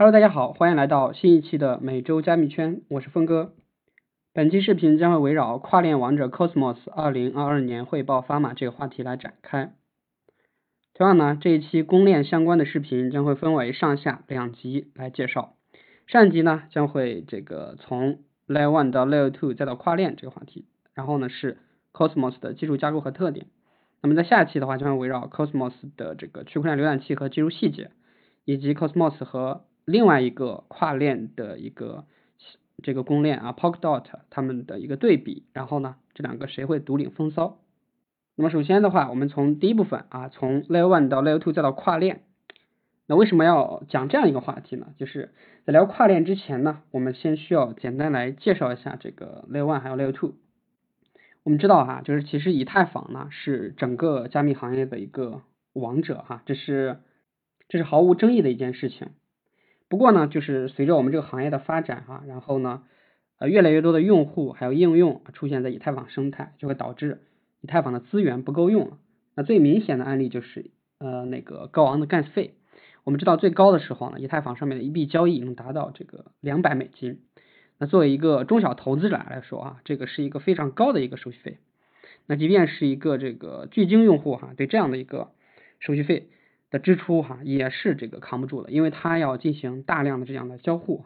Hello，大家好，欢迎来到新一期的每周加密圈，我是峰哥。本期视频将会围绕跨链王者 Cosmos 2022年汇报发码这个话题来展开。同样呢，这一期公链相关的视频将会分为上下两集来介绍。上集呢将会这个从 Layer One 到 Layer Two 再到跨链这个话题，然后呢是 Cosmos 的技术架构和特点。那么在下期的话将会围绕 Cosmos 的这个区块链浏览器和技术细节，以及 Cosmos 和另外一个跨链的一个这个公链啊，Polkadot 它们的一个对比，然后呢，这两个谁会独领风骚？那么首先的话，我们从第一部分啊，从 Layer One 到 Layer Two 再到跨链，那为什么要讲这样一个话题呢？就是在聊跨链之前呢，我们先需要简单来介绍一下这个 Layer One 还有 Layer Two。我们知道哈，就是其实以太坊呢是整个加密行业的一个王者哈，这是这是毫无争议的一件事情。不过呢，就是随着我们这个行业的发展哈，然后呢，呃，越来越多的用户还有应用出现在以太坊生态，就会导致以太坊的资源不够用了。那最明显的案例就是呃那个高昂的 gas 费。我们知道最高的时候呢，以太坊上面的一笔交易能达到这个两百美金。那作为一个中小投资者来说啊，这个是一个非常高的一个手续费。那即便是一个这个巨鲸用户哈，对这样的一个手续费。的支出哈也是这个扛不住的，因为它要进行大量的这样的交互，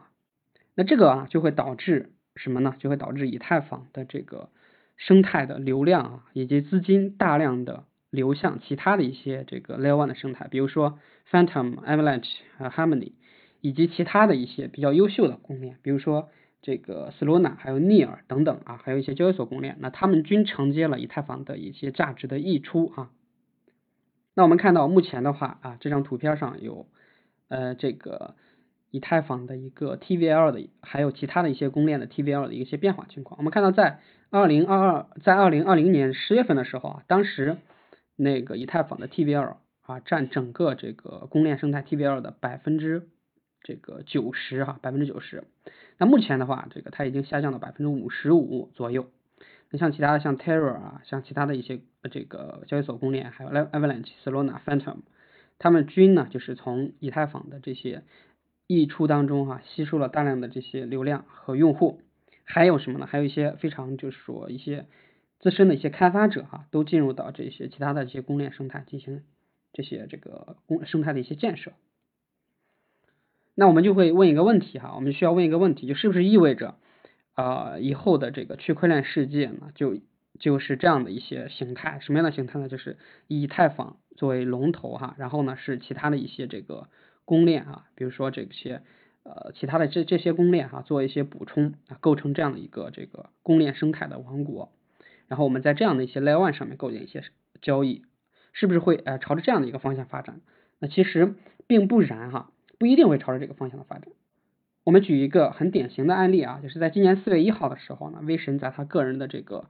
那这个啊就会导致什么呢？就会导致以太坊的这个生态的流量啊以及资金大量的流向其他的一些这个 Layer One 的生态，比如说 Phantom、Avalanche 和 Harmony 以及其他的一些比较优秀的公链，比如说这个 Solana 还有 Near 等等啊，还有一些交易所公链，那他们均承接了以太坊的一些价值的溢出啊。那我们看到目前的话啊，这张图片上有呃这个以太坊的一个 TVL 的，还有其他的一些公链的 TVL 的一些变化情况。我们看到在二零二二在二零二零年十月份的时候啊，当时那个以太坊的 TVL 啊占整个这个公链生态 TVL 的百分之这个九十哈，百分之九十。那目前的话，这个它已经下降到百分之五十五左右。那像其他的像 Terra 啊，像其他的一些这个交易所公链，还有 Avalanche、Solana、Phantom，他们均呢就是从以太坊的这些溢出当中哈，吸收了大量的这些流量和用户，还有什么呢？还有一些非常就是说一些资深的一些开发者哈，都进入到这些其他的这些公链生态进行这些这个公生态的一些建设。那我们就会问一个问题哈，我们需要问一个问题，就是不是意味着？啊，以后的这个区块链世界呢，就就是这样的一些形态，什么样的形态呢？就是以太坊作为龙头哈，然后呢是其他的一些这个公链啊，比如说这些呃其他的这这些公链哈，做一些补充啊，构成这样的一个这个公链生态的王国。然后我们在这样的一些 Layer One 上面构建一些交易，是不是会呃朝着这样的一个方向发展？那其实并不然哈，不一定会朝着这个方向的发展。我们举一个很典型的案例啊，就是在今年四月一号的时候呢，威神在他个人的这个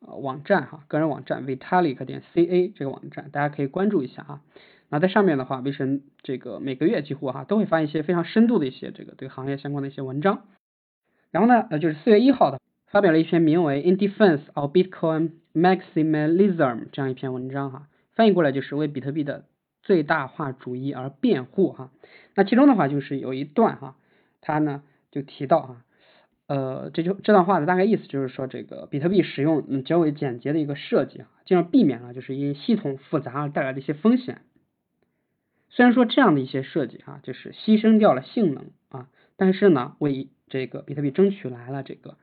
呃网站哈，个人网站 Vitalik 点 ca 这个网站，大家可以关注一下啊。那在上面的话，威神这个每个月几乎哈都会发一些非常深度的一些这个对行业相关的一些文章。然后呢，呃就是四月一号的发表了一篇名为 In Defense of Bitcoin Maximalism 这样一篇文章哈，翻译过来就是为比特币的最大化主义而辩护哈。那其中的话就是有一段哈。他呢就提到啊，呃，这就这段话的大概意思就是说，这个比特币使用嗯较为简洁的一个设计啊，尽量避免了就是因系统复杂而带来的一些风险。虽然说这样的一些设计啊，就是牺牲掉了性能啊，但是呢，为这个比特币争取来了这个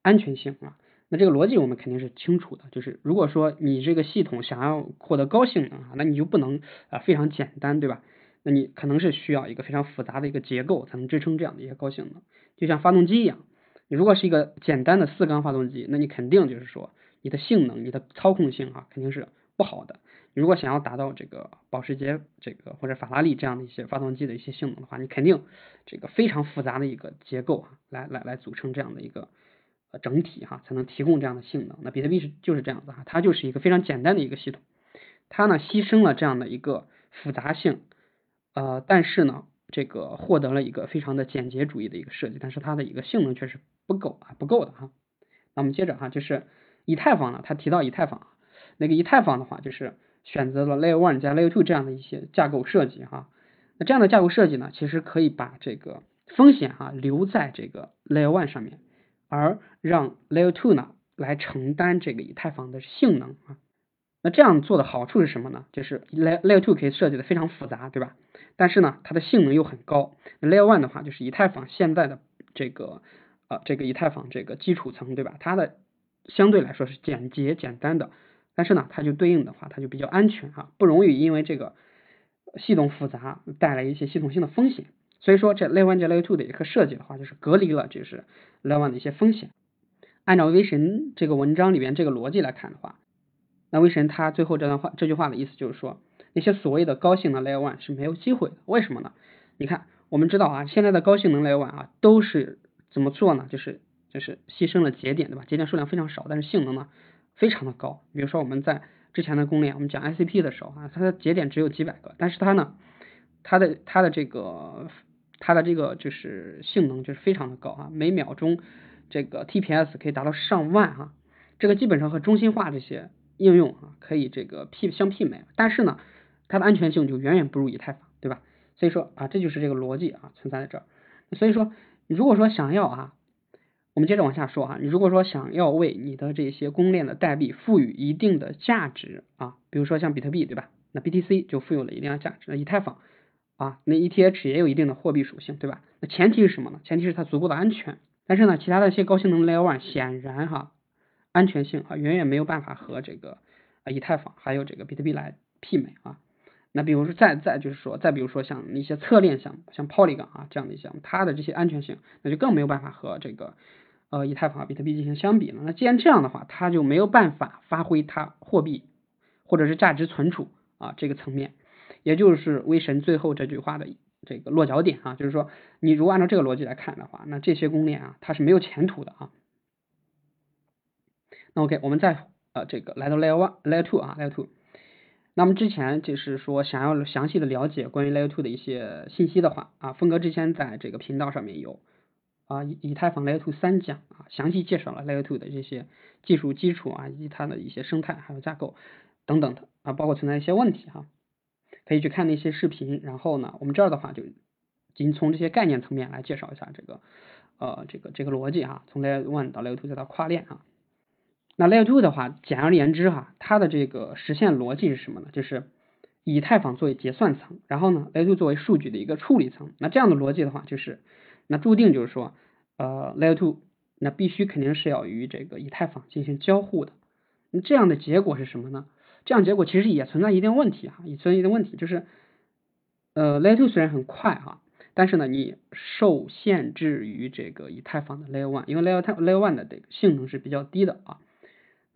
安全性啊。那这个逻辑我们肯定是清楚的，就是如果说你这个系统想要获得高性能啊，那你就不能啊非常简单，对吧？那你可能是需要一个非常复杂的一个结构才能支撑这样的一些高性能，就像发动机一样，你如果是一个简单的四缸发动机，那你肯定就是说你的性能、你的操控性啊肯定是不好的。你如果想要达到这个保时捷这个或者法拉利这样的一些发动机的一些性能的话，你肯定这个非常复杂的一个结构啊，来来来组成这样的一个呃整体哈，才能提供这样的性能。那比特币是就是这样子哈，它就是一个非常简单的一个系统，它呢牺牲了这样的一个复杂性。呃，但是呢，这个获得了一个非常的简洁主义的一个设计，但是它的一个性能确实不够啊，不够的哈。那我们接着哈，就是以太坊呢，它提到以太坊，那个以太坊的话，就是选择了 Layer One 加 Layer Two 这样的一些架构设计哈。那这样的架构设计呢，其实可以把这个风险啊留在这个 Layer One 上面，而让 Layer Two 呢来承担这个以太坊的性能啊。那这样做的好处是什么呢？就是 Layer Layer Two 可以设计的非常复杂，对吧？但是呢，它的性能又很高。Layer One 的话，就是以太坊现在的这个呃这个以太坊这个基础层，对吧？它的相对来说是简洁简单的，但是呢，它就对应的话，它就比较安全啊，不容易因为这个。系统复杂带来一些系统性的风险，所以说这 Layer One 加 Layer Two 的一个设计的话，就是隔离了就是 Layer One 的一些风险。按照威神这个文章里边这个逻辑来看的话，那威神他最后这段话这句话的意思就是说，那些所谓的高性能 Layer One 是没有机会的。为什么呢？你看，我们知道啊，现在的高性能 Layer One 啊都是怎么做呢？就是就是牺牲了节点，对吧？节点数量非常少，但是性能呢非常的高。比如说我们在之前的公链，我们讲 ICP 的时候啊，它的节点只有几百个，但是它呢，它的它的这个它的这个就是性能就是非常的高啊，每秒钟这个 TPS 可以达到上万哈，这个基本上和中心化这些应用啊可以这个媲相媲美，但是呢，它的安全性就远远不如以太坊，对吧？所以说啊，这就是这个逻辑啊存在在这儿，所以说如果说想要啊。我们接着往下说啊，你如果说想要为你的这些公链的代币赋予一定的价值啊，比如说像比特币对吧？那 BTC 就富有了一定的价值。那以太坊啊，那 ETH 也有一定的货币属性对吧？那前提是什么呢？前提是它足够的安全。但是呢，其他的一些高性能 Layer One 显然哈，安全性啊远远没有办法和这个啊以太坊还有这个比特币来媲美啊。那比如说再再就是说再比如说像一些侧链项目，像 Polygon 啊这样的一些项，它的这些安全性那就更没有办法和这个。呃，以太坊、比特币进行相比了。那既然这样的话，它就没有办法发挥它货币或者是价值存储啊这个层面，也就是威神最后这句话的这个落脚点啊，就是说，你如果按照这个逻辑来看的话，那这些公链啊，它是没有前途的啊。那 OK，我们再呃这个来到 Layer One、Layer Two 啊，Layer Two。那么之前就是说，想要详细的了解关于 Layer Two 的一些信息的话啊，峰哥之前在这个频道上面有。啊，以以太坊 Layer Two 三讲啊，详细介绍了 Layer Two 的这些技术基础啊，以及它的一些生态还有架构等等的啊，包括存在一些问题哈，可以去看那些视频。然后呢，我们这儿的话就仅从这些概念层面来介绍一下这个呃这个这个逻辑哈，从 Layer One 到 Layer Two 再到跨链啊。那 Layer Two 的话，简而言之哈，它的这个实现逻辑是什么呢？就是以太坊作为结算层，然后呢，Layer Two 作为数据的一个处理层。那这样的逻辑的话，就是。那注定就是说，呃，Layer Two 那必须肯定是要与这个以太坊进行交互的。那这样的结果是什么呢？这样结果其实也存在一定问题哈，也存在一定问题，就是呃，Layer Two 虽然很快哈，但是呢，你受限制于这个以太坊的 Layer One，因为 Layer Layer One 的这个性能是比较低的啊。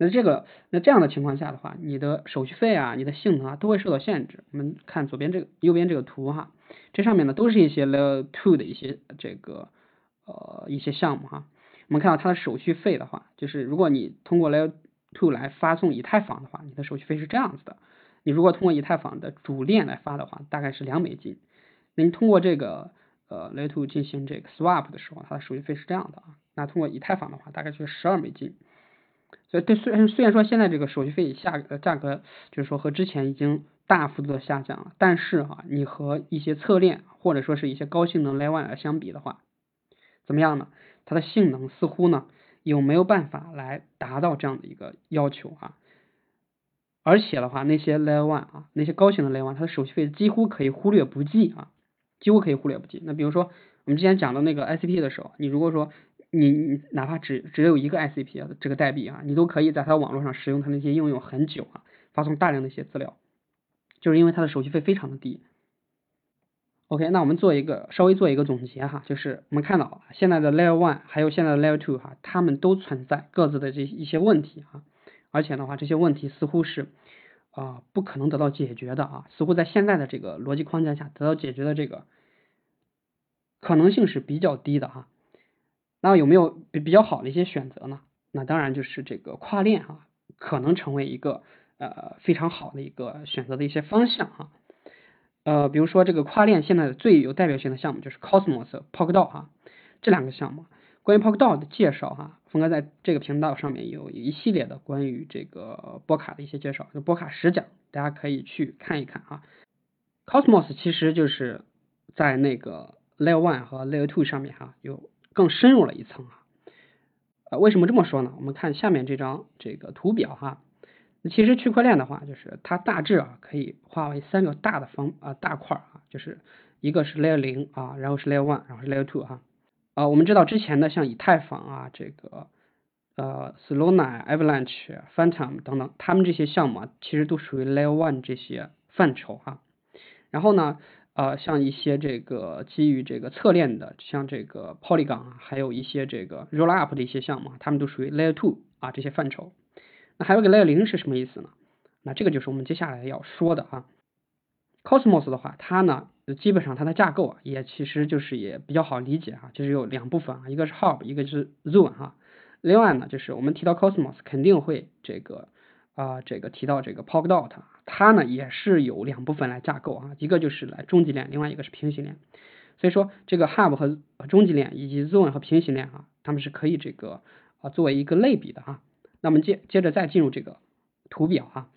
那这个那这样的情况下的话，你的手续费啊，你的性能啊都会受到限制。我们看左边这个右边这个图哈。这上面呢都是一些 Layer Two 的一些这个呃一些项目哈，我们看到它的手续费的话，就是如果你通过 Layer Two 来发送以太坊的话，你的手续费是这样子的。你如果通过以太坊的主链来发的话，大概是两美金。那你通过这个呃 Layer Two 进行这个 Swap 的时候，它的手续费是这样的啊。那通过以太坊的话，大概就是十二美金。所以，对虽然虽然说现在这个手续费下价格就是说和之前已经。大幅度的下降了，但是哈，你和一些侧链或者说是一些高性能 Layer 相比的话，怎么样呢？它的性能似乎呢有没有办法来达到这样的一个要求啊？而且的话，那些 Layer One 啊，那些高性能 Layer One，它的手续费几乎可以忽略不计啊，几乎可以忽略不计。那比如说我们之前讲的那个 ICP 的时候，你如果说你你哪怕只只有一个 ICP 这个代币啊，你都可以在它网络上使用它那些应用很久啊，发送大量的一些资料。就是因为它的手续费非常的低。OK，那我们做一个稍微做一个总结哈，就是我们看到现在的 Layer One 还有现在的 Layer Two 哈，它们都存在各自的这一些问题哈，而且的话这些问题似乎是啊不可能得到解决的啊，似乎在现在的这个逻辑框架下得到解决的这个可能性是比较低的哈。那有没有比比较好的一些选择呢？那当然就是这个跨链哈，可能成为一个。呃，非常好的一个选择的一些方向哈，呃，比如说这个跨链现在最有代表性的项目就是 Cosmos、Polkadot 哈，这两个项目，关于 Polkadot 的介绍哈，峰哥在这个频道上面有一系列的关于这个波卡的一些介绍，就波卡十讲，大家可以去看一看啊。Cosmos 其实就是在那个 Layer One 和 Layer Two 上面哈，有更深入了一层啊。呃，为什么这么说呢？我们看下面这张这个图表哈。那其实区块链的话，就是它大致啊可以划为三个大的方啊大块啊，就是一个是 Layer 零啊，然后是 Layer One，然后是 Layer Two 哈。啊，我们知道之前的像以太坊啊，这个呃 Solana、Avalanche、Phantom 等等，他们这些项目啊，其实都属于 Layer One 这些范畴哈。然后呢，呃，像一些这个基于这个侧链的，像这个 Polygon，还有一些这个 Rollup 的一些项目，他们都属于 Layer Two 啊这些范畴。那还有个 Layer 零是什么意思呢？那这个就是我们接下来要说的啊。Cosmos 的话，它呢，基本上它的架构啊，也其实就是也比较好理解啊，就是有两部分啊，一个是 Hub，一个是 Zone 哈。另外呢，就是我们提到 Cosmos 肯定会这个啊，这个提到这个 Polkadot，它呢也是有两部分来架构啊，一个就是来中级链，另外一个是平行链。所以说这个 Hub 和中级链以及 Zone 和平行链啊，它们是可以这个啊作为一个类比的哈。那么接接着再进入这个图表啊，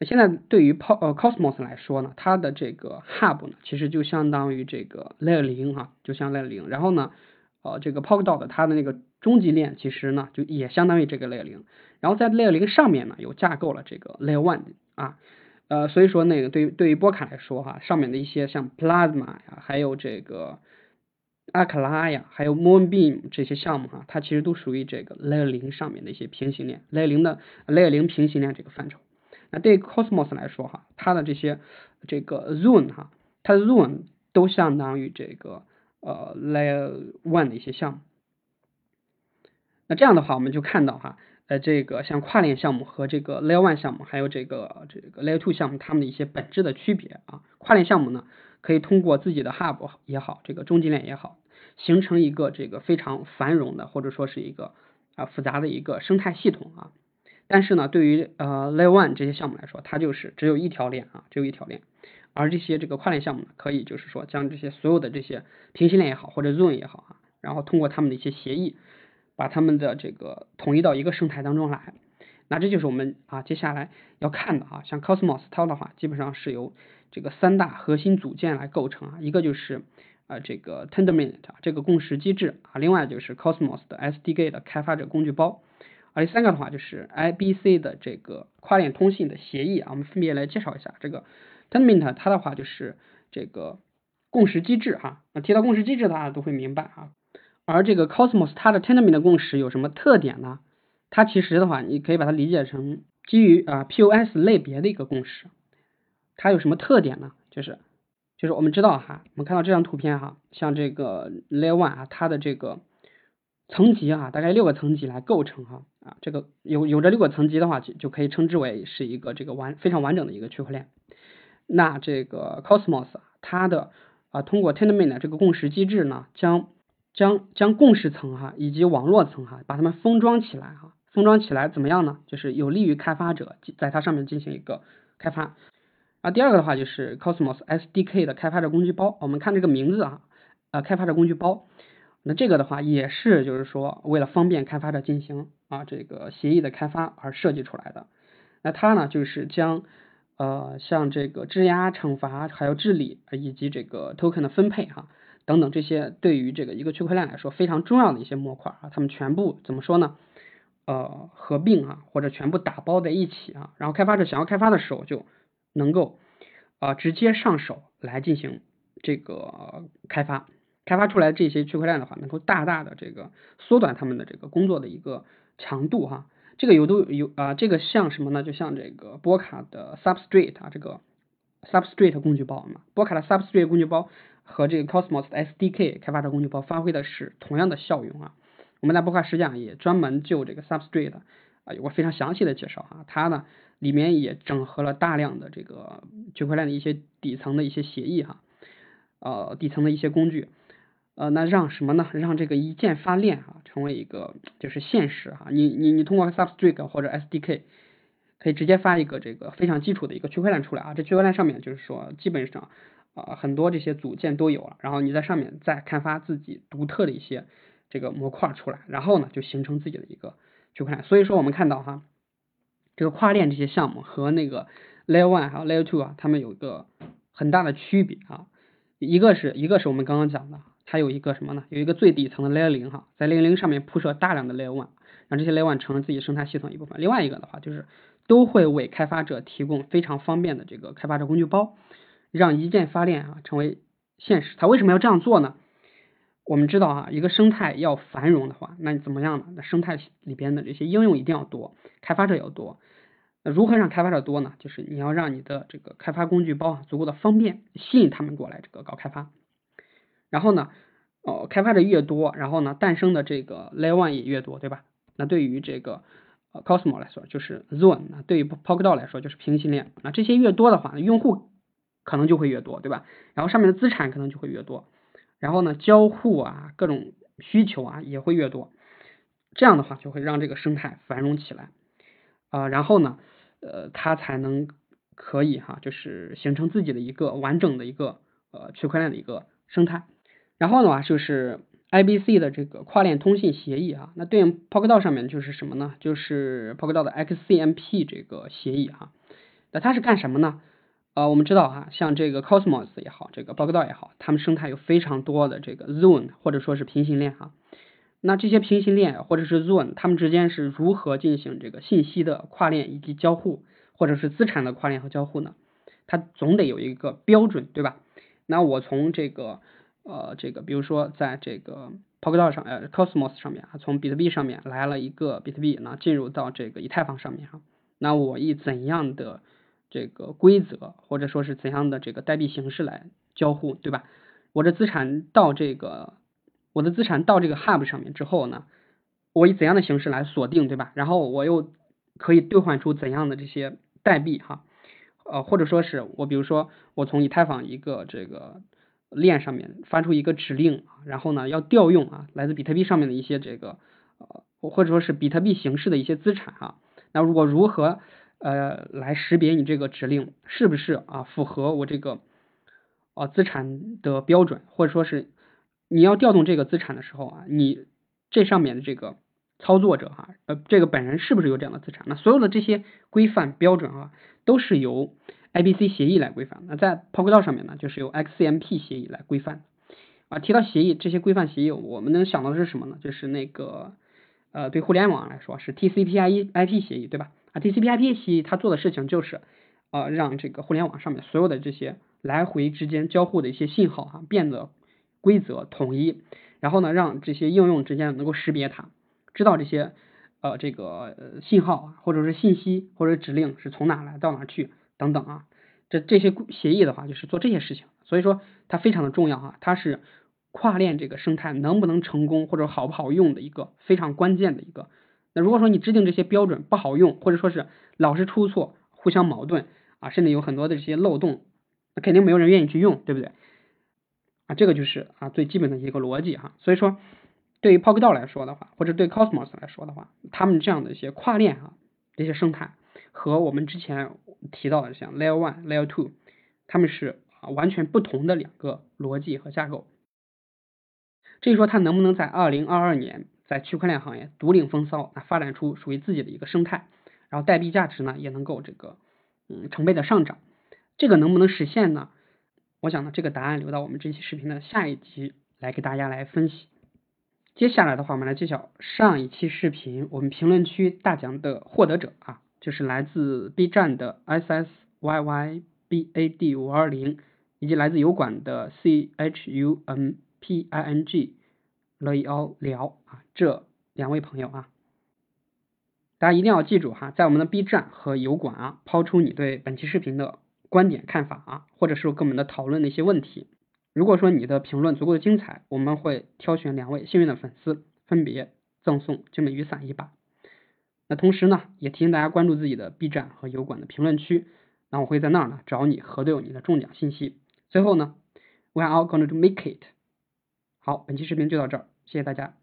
那。现在对于 Po 呃 Cosmos 来说呢，它的这个 Hub 呢，其实就相当于这个 Layer 零哈，就像 Layer 零。然后呢，呃这个 Polkadot 它的那个终极链其实呢，就也相当于这个 Layer 零。然后在 Layer 零上面呢，有架构了这个 Layer one 啊，呃所以说那个对于对于波卡来说哈，上面的一些像 Plasma 呀，还有这个阿克拉呀，还有 Moonbeam 这些项目哈，它其实都属于这个 Layer 零上面的一些平行链，Layer 零的 Layer 零平行链这个范畴。那对 Cosmos 来说哈，它的这些这个 Zone 哈，它的 Zone 都相当于这个呃 Layer One 的一些项目。那这样的话，我们就看到哈，呃，这个像跨链项目和这个 Layer One 项目，还有这个这个 Layer Two 项目，它们的一些本质的区别啊。跨链项目呢，可以通过自己的 Hub 也好，这个中级链也好，形成一个这个非常繁荣的，或者说是一个啊复杂的一个生态系统啊。但是呢，对于呃 Layer One 这些项目来说，它就是只有一条链啊，只有一条链。而这些这个跨链项目呢，可以就是说将这些所有的这些平行链也好，或者 Zone 也好啊，然后通过他们的一些协议，把他们的这个统一到一个生态当中来。那这就是我们啊接下来要看的啊，像 Cosmos 它的话，基本上是由这个三大核心组件来构成啊，一个就是呃这个 Tendermint 这个共识机制啊，另外就是 Cosmos 的 SDK 的开发者工具包。而第三个的话就是 I B C 的这个跨链通信的协议啊，我们分别来介绍一下这个 Tendermint 它的话就是这个共识机制哈，那提到共识机制大家都会明白啊。而这个 Cosmos 它的 Tendermint 共识有什么特点呢？它其实的话你可以把它理解成基于啊 P O S 类别的一个共识。它有什么特点呢？就是就是我们知道哈，我们看到这张图片哈，像这个 Layer One 啊，它的这个层级啊，大概六个层级来构成哈。啊，这个有有这六个层级的话，就就可以称之为是一个这个完非常完整的一个区块链。那这个 Cosmos 它的啊通过 Tendermint 这个共识机制呢，将将将共识层哈以及网络层哈把它们封装起来哈，封装起来怎么样呢？就是有利于开发者在它上面进行一个开发。啊，第二个的话就是 Cosmos SDK 的开发者工具包，我们看这个名字啊，呃，开发者工具包。那这个的话也是就是说为了方便开发者进行啊这个协议的开发而设计出来的。那它呢就是将呃像这个质押、惩罚、还有治理以及这个 token 的分配哈等等这些对于这个一个区块链来说非常重要的一些模块啊，它们全部怎么说呢？呃合并啊或者全部打包在一起啊，然后开发者想要开发的时候就能够啊直接上手来进行这个开发。开发出来这些区块链的话，能够大大的这个缩短他们的这个工作的一个强度哈。这个有都有啊，这个像什么呢？就像这个波卡的 Substrate 啊，这个 Substrate 工具包嘛。波卡的 Substrate 工具包和这个 Cosmos SDK 开发者工具包发挥的是同样的效用啊。我们在波卡实讲也专门就这个 Substrate 啊有过非常详细的介绍啊。它呢里面也整合了大量的这个区块链的一些底层的一些协议哈，呃底层的一些工具。呃，那让什么呢？让这个一键发链啊，成为一个就是现实哈。你你你通过 Substrate 或者 SDK，可以直接发一个这个非常基础的一个区块链出来啊。这区块链上面就是说，基本上啊很多这些组件都有了，然后你在上面再开发自己独特的一些这个模块出来，然后呢就形成自己的一个区块链。所以说我们看到哈，这个跨链这些项目和那个 Layer One 还有 Layer Two 啊，它们有一个很大的区别啊。一个是一个是我们刚刚讲的，它有一个什么呢？有一个最底层的 Layer 零哈，在 Layer 零上面铺设大量的 Layer one，让这些 Layer one 成了自己生态系统一部分。另外一个的话，就是都会为开发者提供非常方便的这个开发者工具包，让一键发链啊成为现实。它为什么要这样做呢？我们知道啊，一个生态要繁荣的话，那你怎么样呢？那生态里边的这些应用一定要多，开发者要多。那如何让开发者多呢？就是你要让你的这个开发工具包足够的方便，吸引他们过来这个搞开发。然后呢，哦，开发者越多，然后呢，诞生的这个 Layer One 也越多，对吧？那对于这个 Cosmo 来说，就是 Zone；那对于 Polkadot 来说，就是平行链。那这些越多的话，用户可能就会越多，对吧？然后上面的资产可能就会越多，然后呢，交互啊，各种需求啊也会越多。这样的话，就会让这个生态繁荣起来啊，然后呢？呃，它才能可以哈，就是形成自己的一个完整的一个呃区块链的一个生态。然后的话就是 IBC 的这个跨链通信协议啊，那对应 Polkadot 上面就是什么呢？就是 Polkadot 的 XCMP 这个协议哈。那它是干什么呢？呃，我们知道哈，像这个 Cosmos 也好，这个 b o g d a 也好，它们生态有非常多的这个 Zone 或者说是平行链哈。那这些平行链或者是 Zone，它们之间是如何进行这个信息的跨链以及交互，或者是资产的跨链和交互呢？它总得有一个标准，对吧？那我从这个呃这个，比如说在这个 Polkadot 上，呃 Cosmos 上面啊，从比特币上面来了一个比特币，那进入到这个以太坊上面哈，那我以怎样的这个规则或者说是怎样的这个代币形式来交互，对吧？我的资产到这个。我的资产到这个 Hub 上面之后呢，我以怎样的形式来锁定，对吧？然后我又可以兑换出怎样的这些代币哈？呃，或者说是我比如说我从以太坊一个这个链上面发出一个指令，然后呢要调用啊来自比特币上面的一些这个呃或者说是比特币形式的一些资产哈。那如果如何呃来识别你这个指令是不是啊符合我这个啊资产的标准，或者说是？你要调动这个资产的时候啊，你这上面的这个操作者哈，呃，这个本人是不是有这样的资产？那所有的这些规范标准啊，都是由 IBC 协议来规范。那在 Polkadot 上面呢，就是由 XCMP 协议来规范。啊，提到协议，这些规范协议，我们能想到的是什么呢？就是那个呃，对互联网来说是 TCP/IP 协议，对吧？啊，TCP/IP 协议它做的事情就是呃，让这个互联网上面所有的这些来回之间交互的一些信号啊，变得规则统一，然后呢，让这些应用之间能够识别它，知道这些呃这个信号啊，或者是信息或者指令是从哪来到哪去等等啊，这这些协议的话就是做这些事情，所以说它非常的重要啊，它是跨链这个生态能不能成功或者好不好用的一个非常关键的一个。那如果说你制定这些标准不好用，或者说是老是出错、互相矛盾啊，甚至有很多的这些漏洞，那肯定没有人愿意去用，对不对？啊，这个就是啊最基本的一个逻辑哈，所以说对于 Polkadot 来说的话，或者对 Cosmos 来说的话，他们这样的一些跨链啊这些生态和我们之前提到的像 Layer One、Layer Two，他们是啊完全不同的两个逻辑和架构。至于说它能不能在二零二二年在区块链行业独领风骚，啊发展出属于自己的一个生态，然后代币价值呢也能够这个嗯成倍的上涨，这个能不能实现呢？我想呢，这个答案留到我们这期视频的下一集来给大家来分析。接下来的话，我们来揭晓上一期视频我们评论区大奖的获得者啊，就是来自 B 站的 S S Y Y B A D 五二零，以及来自油管的 C H U N P I N G 乐意奥聊啊，这两位朋友啊，大家一定要记住哈，在我们的 B 站和油管啊，抛出你对本期视频的。观点看法啊，或者是跟我们的讨论的一些问题。如果说你的评论足够的精彩，我们会挑选两位幸运的粉丝，分别赠送精美雨伞一把。那同时呢，也提醒大家关注自己的 B 站和油管的评论区，那我会在那儿呢找你核对你的中奖信息。最后呢，We are all going to make it。好，本期视频就到这儿，谢谢大家。